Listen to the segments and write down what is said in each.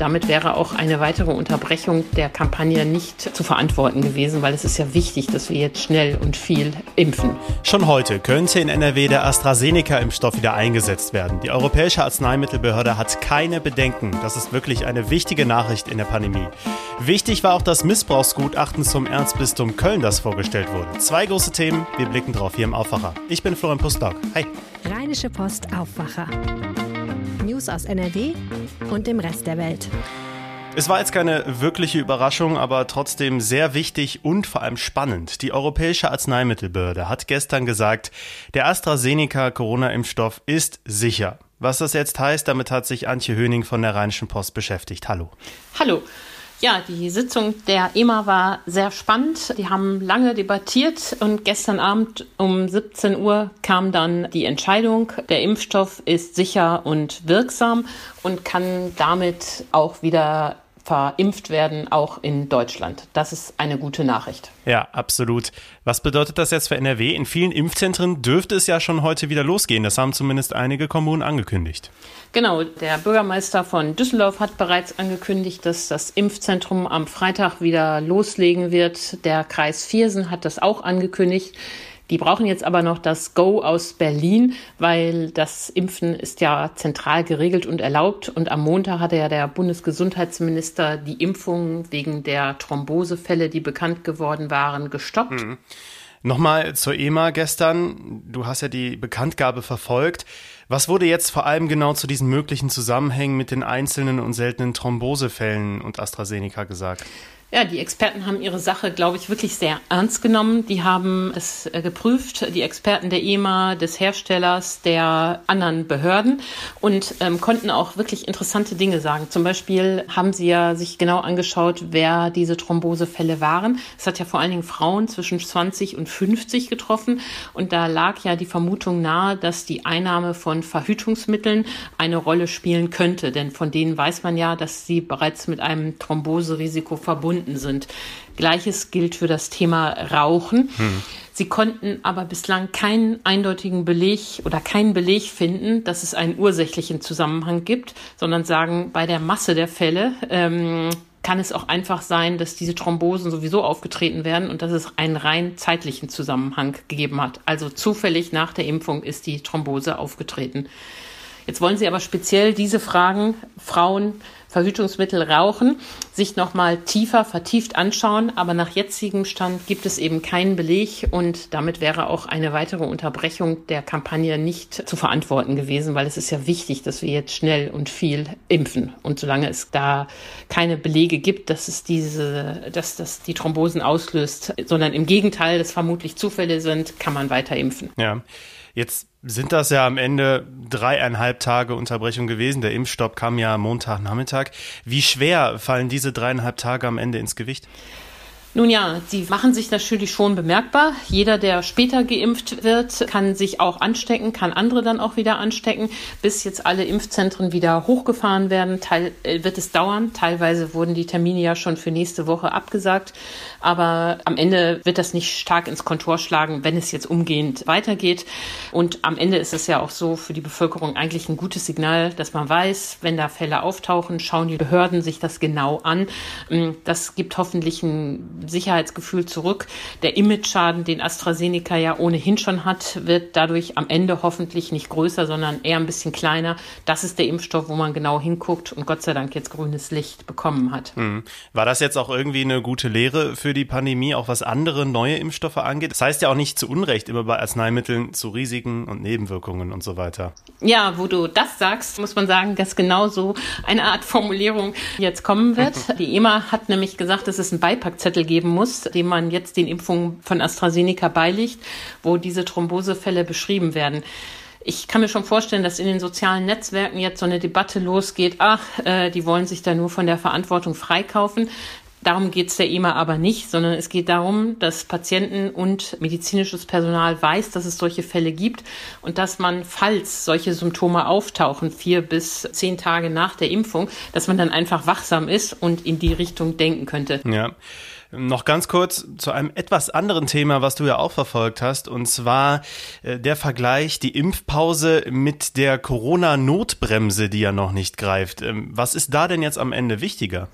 damit wäre auch eine weitere Unterbrechung der Kampagne nicht zu verantworten gewesen, weil es ist ja wichtig, dass wir jetzt schnell und viel impfen. Schon heute könnte in NRW der AstraZeneca-Impfstoff wieder eingesetzt werden. Die Europäische Arzneimittelbehörde hat keine Bedenken. Das ist wirklich eine wichtige Nachricht in der Pandemie. Wichtig war auch das Missbrauchsgutachten zum Erzbistum Köln, das vorgestellt wurde. Zwei große Themen, wir blicken drauf hier im Aufwacher. Ich bin Florian Pustlock. Hi. Rheinische Post Aufwacher. News aus NRW und dem Rest der Welt. Es war jetzt keine wirkliche Überraschung, aber trotzdem sehr wichtig und vor allem spannend. Die Europäische Arzneimittelbehörde hat gestern gesagt, der AstraZeneca Corona-Impfstoff ist sicher. Was das jetzt heißt, damit hat sich Antje Höning von der Rheinischen Post beschäftigt. Hallo. Hallo. Ja, die Sitzung der EMA war sehr spannend. Die haben lange debattiert und gestern Abend um 17 Uhr kam dann die Entscheidung, der Impfstoff ist sicher und wirksam und kann damit auch wieder verimpft werden, auch in Deutschland. Das ist eine gute Nachricht. Ja, absolut. Was bedeutet das jetzt für NRW? In vielen Impfzentren dürfte es ja schon heute wieder losgehen. Das haben zumindest einige Kommunen angekündigt. Genau, der Bürgermeister von Düsseldorf hat bereits angekündigt, dass das Impfzentrum am Freitag wieder loslegen wird. Der Kreis Viersen hat das auch angekündigt. Die brauchen jetzt aber noch das Go aus Berlin, weil das Impfen ist ja zentral geregelt und erlaubt. Und am Montag hatte ja der Bundesgesundheitsminister die Impfungen wegen der Thrombosefälle, die bekannt geworden waren, gestoppt. Mhm. Nochmal zur EMA gestern. Du hast ja die Bekanntgabe verfolgt. Was wurde jetzt vor allem genau zu diesen möglichen Zusammenhängen mit den einzelnen und seltenen Thrombosefällen und AstraZeneca gesagt? Ja, die Experten haben ihre Sache, glaube ich, wirklich sehr ernst genommen. Die haben es äh, geprüft, die Experten der EMA, des Herstellers, der anderen Behörden und ähm, konnten auch wirklich interessante Dinge sagen. Zum Beispiel haben sie ja sich genau angeschaut, wer diese Thrombosefälle waren. Es hat ja vor allen Dingen Frauen zwischen 20 und 50 getroffen und da lag ja die Vermutung nahe, dass die Einnahme von Verhütungsmitteln eine Rolle spielen könnte, denn von denen weiß man ja, dass sie bereits mit einem Thromboserisiko verbunden verbunden sind. Gleiches gilt für das Thema Rauchen. Hm. Sie konnten aber bislang keinen eindeutigen Beleg oder keinen Beleg finden, dass es einen ursächlichen Zusammenhang gibt, sondern sagen, bei der Masse der Fälle ähm, kann es auch einfach sein, dass diese Thrombosen sowieso aufgetreten werden und dass es einen rein zeitlichen Zusammenhang gegeben hat. Also zufällig nach der Impfung ist die Thrombose aufgetreten. Jetzt wollen Sie aber speziell diese Fragen Frauen Verhütungsmittel rauchen, sich nochmal tiefer, vertieft anschauen. Aber nach jetzigem Stand gibt es eben keinen Beleg und damit wäre auch eine weitere Unterbrechung der Kampagne nicht zu verantworten gewesen, weil es ist ja wichtig, dass wir jetzt schnell und viel impfen. Und solange es da keine Belege gibt, dass es diese, dass das die Thrombosen auslöst, sondern im Gegenteil, dass vermutlich Zufälle sind, kann man weiter impfen. Ja. Jetzt sind das ja am Ende dreieinhalb Tage Unterbrechung gewesen. Der Impfstopp kam ja Montagnachmittag. Wie schwer fallen diese dreieinhalb Tage am Ende ins Gewicht? Nun ja, sie machen sich natürlich schon bemerkbar. Jeder, der später geimpft wird, kann sich auch anstecken, kann andere dann auch wieder anstecken. Bis jetzt alle Impfzentren wieder hochgefahren werden, Teil, äh, wird es dauern. Teilweise wurden die Termine ja schon für nächste Woche abgesagt. Aber am Ende wird das nicht stark ins Kontor schlagen, wenn es jetzt umgehend weitergeht. Und am Ende ist es ja auch so für die Bevölkerung eigentlich ein gutes Signal, dass man weiß, wenn da Fälle auftauchen, schauen die Behörden sich das genau an. Mm, das gibt hoffentlich ein Sicherheitsgefühl zurück. Der Image-Schaden, den AstraZeneca ja ohnehin schon hat, wird dadurch am Ende hoffentlich nicht größer, sondern eher ein bisschen kleiner. Das ist der Impfstoff, wo man genau hinguckt und Gott sei Dank jetzt grünes Licht bekommen hat. Mhm. War das jetzt auch irgendwie eine gute Lehre für die Pandemie, auch was andere neue Impfstoffe angeht? Das heißt ja auch nicht zu Unrecht immer bei Arzneimitteln zu Risiken und Nebenwirkungen und so weiter. Ja, wo du das sagst, muss man sagen, dass genau so eine Art Formulierung jetzt kommen wird. Die EMA hat nämlich gesagt, dass es einen Beipackzettel geben muss, dem man jetzt den Impfungen von AstraZeneca beiliegt, wo diese Thrombosefälle beschrieben werden. Ich kann mir schon vorstellen, dass in den sozialen Netzwerken jetzt so eine Debatte losgeht, ach, äh, die wollen sich da nur von der Verantwortung freikaufen. Darum geht es der EMA aber nicht, sondern es geht darum, dass Patienten und medizinisches Personal weiß, dass es solche Fälle gibt und dass man, falls solche Symptome auftauchen, vier bis zehn Tage nach der Impfung, dass man dann einfach wachsam ist und in die Richtung denken könnte. Ja. Noch ganz kurz zu einem etwas anderen Thema, was du ja auch verfolgt hast, und zwar äh, der Vergleich, die Impfpause mit der Corona-Notbremse, die ja noch nicht greift. Ähm, was ist da denn jetzt am Ende wichtiger?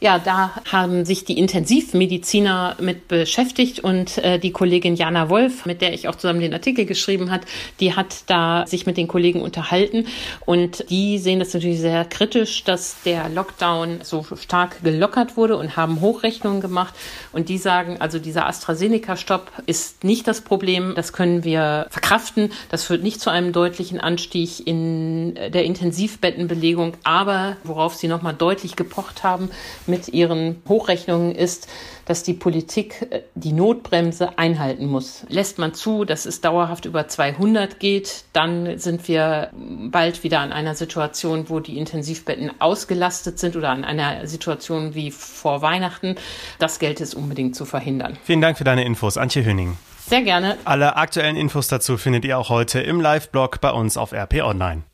Ja, da haben sich die Intensivmediziner mit beschäftigt und äh, die Kollegin Jana Wolf, mit der ich auch zusammen den Artikel geschrieben hat, die hat da sich mit den Kollegen unterhalten und die sehen das natürlich sehr kritisch, dass der Lockdown so stark gelockert wurde und haben Hochrechnungen gemacht und die sagen, also dieser AstraZeneca-Stopp ist nicht das Problem, das können wir verkraften, das führt nicht zu einem deutlichen Anstieg in der Intensivbettenbelegung, aber worauf sie nochmal deutlich gepocht haben, mit ihren Hochrechnungen ist, dass die Politik äh, die Notbremse einhalten muss. Lässt man zu, dass es dauerhaft über 200 geht, dann sind wir bald wieder an einer Situation, wo die Intensivbetten ausgelastet sind oder an einer Situation wie vor Weihnachten. Das gilt es unbedingt zu verhindern. Vielen Dank für deine Infos, Antje Höning. Sehr gerne. Alle aktuellen Infos dazu findet ihr auch heute im Live-Blog bei uns auf RP Online.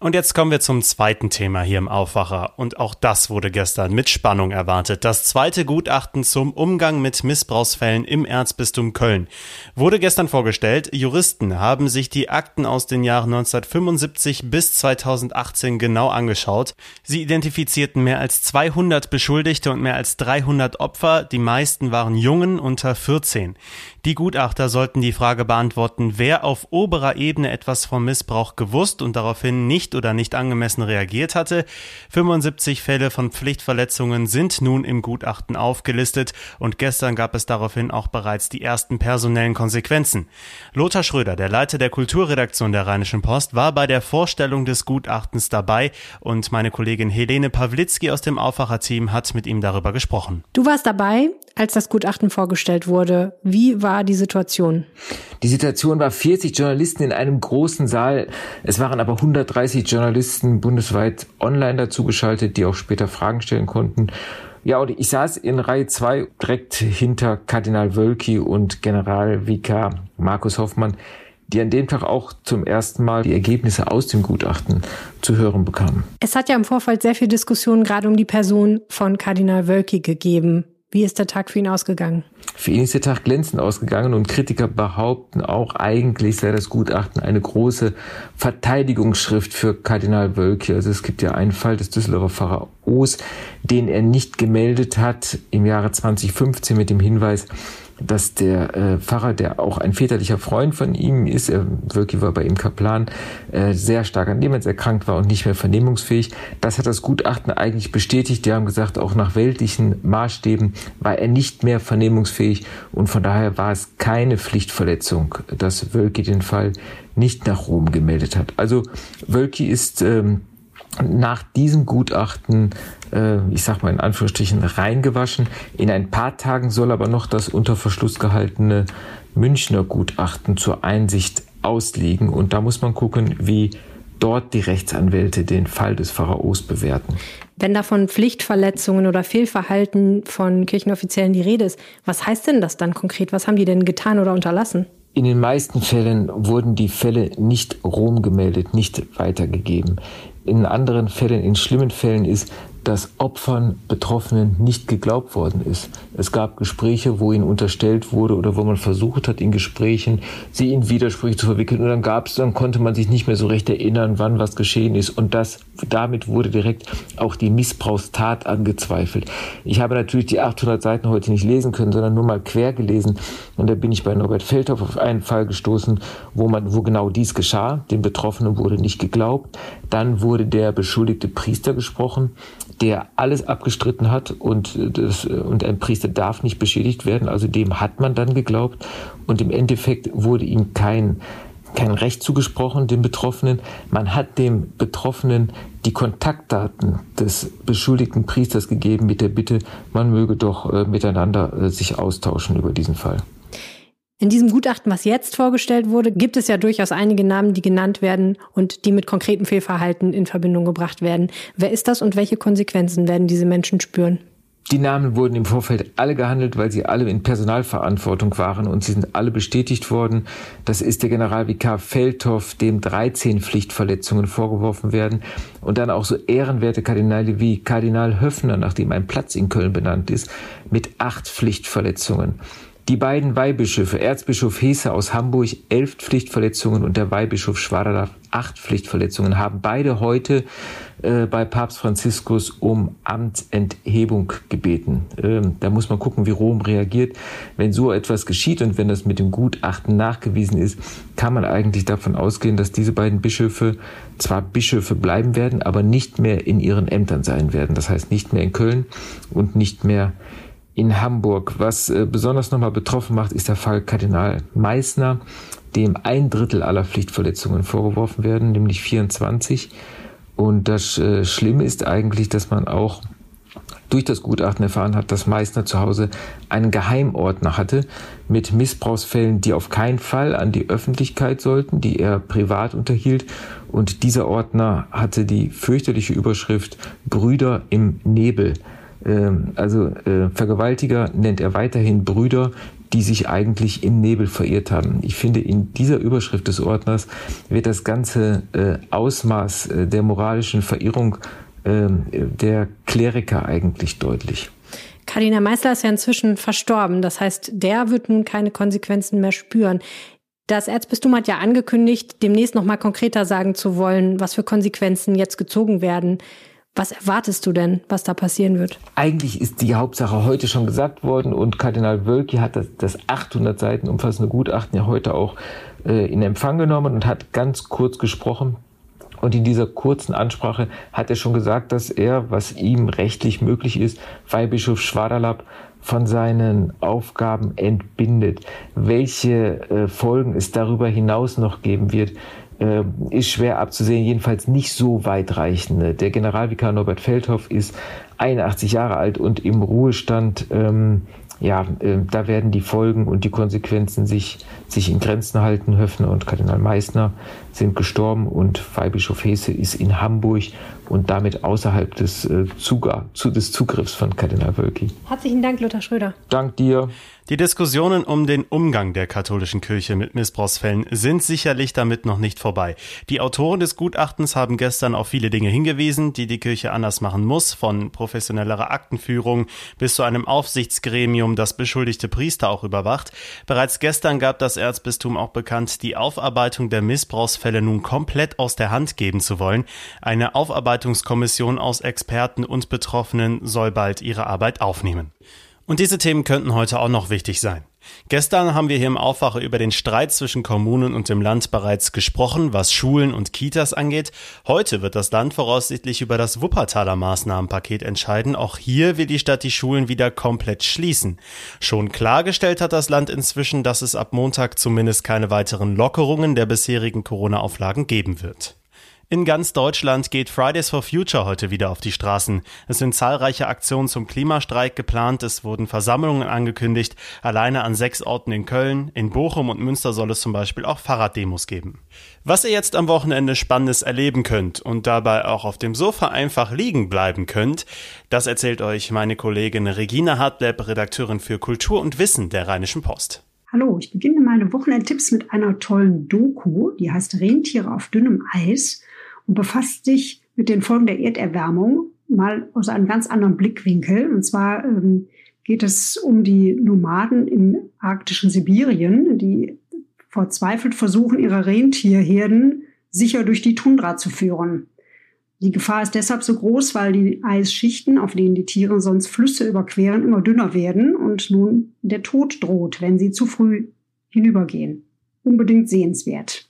Und jetzt kommen wir zum zweiten Thema hier im Aufwacher. Und auch das wurde gestern mit Spannung erwartet. Das zweite Gutachten zum Umgang mit Missbrauchsfällen im Erzbistum Köln wurde gestern vorgestellt. Juristen haben sich die Akten aus den Jahren 1975 bis 2018 genau angeschaut. Sie identifizierten mehr als 200 Beschuldigte und mehr als 300 Opfer. Die meisten waren Jungen unter 14. Die Gutachter sollten die Frage beantworten, wer auf oberer Ebene etwas vom Missbrauch gewusst und daraufhin nicht oder nicht angemessen reagiert hatte. 75 Fälle von Pflichtverletzungen sind nun im Gutachten aufgelistet und gestern gab es daraufhin auch bereits die ersten personellen Konsequenzen. Lothar Schröder, der Leiter der Kulturredaktion der Rheinischen Post, war bei der Vorstellung des Gutachtens dabei und meine Kollegin Helene Pawlitzki aus dem Aufwacherteam hat mit ihm darüber gesprochen. Du warst dabei, als das Gutachten vorgestellt wurde. Wie war die Situation? Die Situation war 40 Journalisten in einem großen Saal. Es waren aber 130 Journalisten bundesweit online dazugeschaltet, die auch später Fragen stellen konnten. Ja, und ich saß in Reihe 2 direkt hinter Kardinal Wölki und General Vikar Markus Hoffmann, die an dem Tag auch zum ersten Mal die Ergebnisse aus dem Gutachten zu hören bekamen. Es hat ja im Vorfeld sehr viel Diskussion gerade um die Person von Kardinal Wölki gegeben. Wie ist der Tag für ihn ausgegangen? Für ihn ist der Tag glänzend ausgegangen und Kritiker behaupten auch, eigentlich sei das Gutachten eine große Verteidigungsschrift für Kardinal Wölki. Also es gibt ja einen Fall des Düsseldorfer Pfarrer den er nicht gemeldet hat im Jahre 2015 mit dem Hinweis, dass der äh, Pfarrer, der auch ein väterlicher Freund von ihm ist, er wirklich war bei ihm Kaplan, äh, sehr stark an Demenz erkrankt war und nicht mehr vernehmungsfähig. Das hat das Gutachten eigentlich bestätigt. Die haben gesagt, auch nach weltlichen Maßstäben war er nicht mehr vernehmungsfähig und von daher war es keine Pflichtverletzung, dass Wölki den Fall nicht nach Rom gemeldet hat. Also Wölki ist ähm, nach diesem Gutachten, äh, ich sag mal in Anführungsstrichen, reingewaschen. In ein paar Tagen soll aber noch das unter Verschluss gehaltene Münchner Gutachten zur Einsicht ausliegen. Und da muss man gucken, wie dort die Rechtsanwälte den Fall des Pharaos bewerten. Wenn da von Pflichtverletzungen oder Fehlverhalten von Kirchenoffiziellen die Rede ist, was heißt denn das dann konkret? Was haben die denn getan oder unterlassen? In den meisten Fällen wurden die Fälle nicht Rom gemeldet, nicht weitergegeben. In anderen Fällen, in schlimmen Fällen ist, dass Opfern, Betroffenen nicht geglaubt worden ist. Es gab Gespräche, wo ihnen unterstellt wurde oder wo man versucht hat, in Gesprächen sie in Widersprüche zu verwickeln. Und dann gab es, dann konnte man sich nicht mehr so recht erinnern, wann was geschehen ist. Und das, damit wurde direkt auch die Missbrauchstat angezweifelt. Ich habe natürlich die 800 Seiten heute nicht lesen können, sondern nur mal quer gelesen. Und da bin ich bei Norbert Feldhoff auf einen Fall gestoßen, wo man, wo genau dies geschah. Den Betroffenen wurde nicht geglaubt. Dann wurde der beschuldigte Priester gesprochen der alles abgestritten hat und, das, und ein Priester darf nicht beschädigt werden. Also dem hat man dann geglaubt und im Endeffekt wurde ihm kein, kein Recht zugesprochen, dem Betroffenen. Man hat dem Betroffenen die Kontaktdaten des beschuldigten Priesters gegeben mit der Bitte, man möge doch äh, miteinander äh, sich austauschen über diesen Fall. In diesem Gutachten, was jetzt vorgestellt wurde, gibt es ja durchaus einige Namen, die genannt werden und die mit konkretem Fehlverhalten in Verbindung gebracht werden. Wer ist das und welche Konsequenzen werden diese Menschen spüren? Die Namen wurden im Vorfeld alle gehandelt, weil sie alle in Personalverantwortung waren und sie sind alle bestätigt worden. Das ist der Generalvikar Feldhoff, dem 13 Pflichtverletzungen vorgeworfen werden und dann auch so ehrenwerte Kardinale wie Kardinal Höffner, nachdem ein Platz in Köln benannt ist, mit acht Pflichtverletzungen. Die beiden Weihbischöfe, Erzbischof Hesse aus Hamburg, elf Pflichtverletzungen und der Weihbischof Schwadala, acht Pflichtverletzungen, haben beide heute äh, bei Papst Franziskus um Amtsenthebung gebeten. Ähm, da muss man gucken, wie Rom reagiert. Wenn so etwas geschieht und wenn das mit dem Gutachten nachgewiesen ist, kann man eigentlich davon ausgehen, dass diese beiden Bischöfe zwar Bischöfe bleiben werden, aber nicht mehr in ihren Ämtern sein werden. Das heißt nicht mehr in Köln und nicht mehr in Hamburg. Was äh, besonders nochmal betroffen macht, ist der Fall Kardinal Meissner, dem ein Drittel aller Pflichtverletzungen vorgeworfen werden, nämlich 24. Und das äh, Schlimme ist eigentlich, dass man auch durch das Gutachten erfahren hat, dass Meissner zu Hause einen Geheimordner hatte mit Missbrauchsfällen, die auf keinen Fall an die Öffentlichkeit sollten, die er privat unterhielt. Und dieser Ordner hatte die fürchterliche Überschrift Brüder im Nebel. Ähm, also äh, Vergewaltiger nennt er weiterhin Brüder, die sich eigentlich im Nebel verirrt haben. Ich finde, in dieser Überschrift des Ordners wird das ganze äh, Ausmaß äh, der moralischen Verirrung ähm, der Kleriker eigentlich deutlich. Kardinal Meißler ist ja inzwischen verstorben. Das heißt, der wird nun keine Konsequenzen mehr spüren. Das Erzbistum hat ja angekündigt, demnächst noch mal konkreter sagen zu wollen, was für Konsequenzen jetzt gezogen werden. Was erwartest du denn, was da passieren wird? Eigentlich ist die Hauptsache heute schon gesagt worden und Kardinal Wölki hat das, das 800 Seiten umfassende Gutachten ja heute auch äh, in Empfang genommen und hat ganz kurz gesprochen. Und in dieser kurzen Ansprache hat er schon gesagt, dass er, was ihm rechtlich möglich ist, Weihbischof Schwaderlapp von seinen Aufgaben entbindet. Welche äh, Folgen es darüber hinaus noch geben wird, äh, ist schwer abzusehen, jedenfalls nicht so weitreichende. Der Generalvikar Norbert Feldhoff ist 81 Jahre alt und im Ruhestand. Ähm, ja, äh, da werden die Folgen und die Konsequenzen sich, sich in Grenzen halten. Höfner und Kardinal Meissner sind gestorben und Weihbischof Hesse ist in Hamburg und damit außerhalb des, äh, Zuga, zu, des Zugriffs von Kardinal Wölki. Herzlichen Dank, Lothar Schröder. Dank dir. Die Diskussionen um den Umgang der katholischen Kirche mit Missbrauchsfällen sind sicherlich damit noch nicht vorbei. Die Autoren des Gutachtens haben gestern auf viele Dinge hingewiesen, die die Kirche anders machen muss, von professionellerer Aktenführung bis zu einem Aufsichtsgremium, das beschuldigte Priester auch überwacht. Bereits gestern gab das Erzbistum auch bekannt, die Aufarbeitung der Missbrauchsfälle nun komplett aus der Hand geben zu wollen. Eine Aufarbeitungskommission aus Experten und Betroffenen soll bald ihre Arbeit aufnehmen. Und diese Themen könnten heute auch noch wichtig sein. Gestern haben wir hier im Aufwache über den Streit zwischen Kommunen und dem Land bereits gesprochen, was Schulen und Kitas angeht. Heute wird das Land voraussichtlich über das Wuppertaler Maßnahmenpaket entscheiden. Auch hier will die Stadt die Schulen wieder komplett schließen. Schon klargestellt hat das Land inzwischen, dass es ab Montag zumindest keine weiteren Lockerungen der bisherigen Corona-Auflagen geben wird. In ganz Deutschland geht Fridays for Future heute wieder auf die Straßen. Es sind zahlreiche Aktionen zum Klimastreik geplant, es wurden Versammlungen angekündigt, alleine an sechs Orten in Köln, in Bochum und Münster soll es zum Beispiel auch Fahrraddemos geben. Was ihr jetzt am Wochenende Spannendes erleben könnt und dabei auch auf dem Sofa einfach liegen bleiben könnt, das erzählt euch meine Kollegin Regina Hartleb, Redakteurin für Kultur und Wissen der Rheinischen Post. Hallo, ich beginne meine Wochenendtipps mit einer tollen Doku, die heißt Rentiere auf dünnem Eis und befasst sich mit den Folgen der Erderwärmung mal aus einem ganz anderen Blickwinkel. Und zwar ähm, geht es um die Nomaden im arktischen Sibirien, die verzweifelt versuchen, ihre Rentierherden sicher durch die Tundra zu führen. Die Gefahr ist deshalb so groß, weil die Eisschichten, auf denen die Tiere sonst Flüsse überqueren, immer dünner werden und nun der Tod droht, wenn sie zu früh hinübergehen. Unbedingt sehenswert.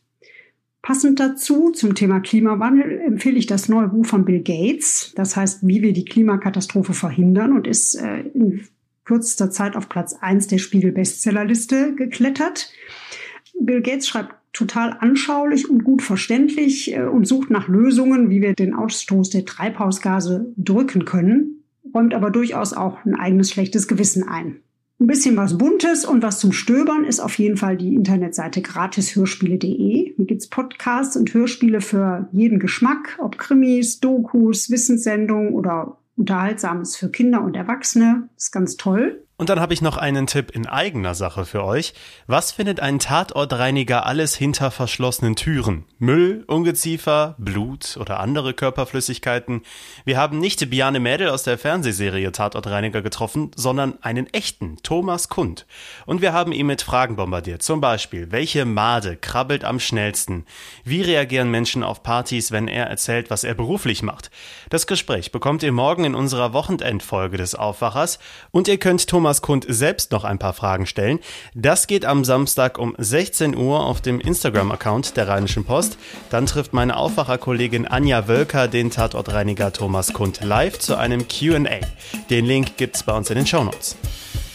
Passend dazu zum Thema Klimawandel empfehle ich das neue Buch von Bill Gates. Das heißt, wie wir die Klimakatastrophe verhindern und ist äh, in kürzester Zeit auf Platz eins der Spiegel-Bestsellerliste geklettert. Bill Gates schreibt total anschaulich und gut verständlich äh, und sucht nach Lösungen, wie wir den Ausstoß der Treibhausgase drücken können, räumt aber durchaus auch ein eigenes schlechtes Gewissen ein. Ein bisschen was Buntes und was zum Stöbern ist auf jeden Fall die Internetseite gratishörspiele.de. Hier gibt's Podcasts und Hörspiele für jeden Geschmack, ob Krimis, Dokus, Wissenssendungen oder Unterhaltsames für Kinder und Erwachsene. Ist ganz toll. Und dann habe ich noch einen Tipp in eigener Sache für euch. Was findet ein Tatortreiniger alles hinter verschlossenen Türen? Müll, Ungeziefer, Blut oder andere Körperflüssigkeiten? Wir haben nicht Biane Mädel aus der Fernsehserie Tatortreiniger getroffen, sondern einen echten, Thomas Kund. Und wir haben ihn mit Fragen bombardiert. Zum Beispiel, welche Made krabbelt am schnellsten? Wie reagieren Menschen auf Partys, wenn er erzählt, was er beruflich macht? Das Gespräch bekommt ihr morgen in unserer Wochenendfolge des Aufwachers und ihr könnt Thomas Thomas Kund selbst noch ein paar Fragen stellen. Das geht am Samstag um 16 Uhr auf dem Instagram-Account der Rheinischen Post. Dann trifft meine Aufwacherkollegin Anja Wölker den Tatortreiniger Thomas Kund live zu einem Q&A. Den Link gibt's bei uns in den Shownotes.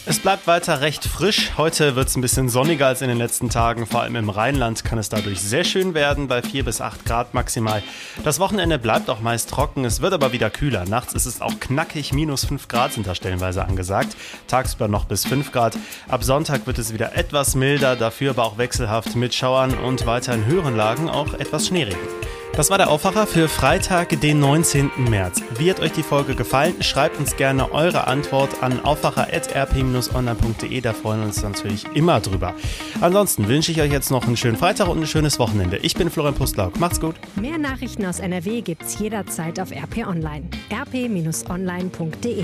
Es bleibt weiter recht frisch. Heute wird es ein bisschen sonniger als in den letzten Tagen. Vor allem im Rheinland kann es dadurch sehr schön werden, bei 4 bis 8 Grad maximal. Das Wochenende bleibt auch meist trocken, es wird aber wieder kühler. Nachts ist es auch knackig, minus 5 Grad sind da stellenweise angesagt. Tagsüber noch bis 5 Grad. Ab Sonntag wird es wieder etwas milder, dafür aber auch wechselhaft mit Schauern und weiter in höheren Lagen auch etwas Schneeregen. Das war der Aufwacher für Freitag, den 19. März. Wie hat euch die Folge gefallen? Schreibt uns gerne eure Antwort an aufwacher.rp-online.de. Da freuen wir uns natürlich immer drüber. Ansonsten wünsche ich euch jetzt noch einen schönen Freitag und ein schönes Wochenende. Ich bin Florian Pustlauk. Macht's gut. Mehr Nachrichten aus NRW gibt's jederzeit auf RP Online. rp-online.de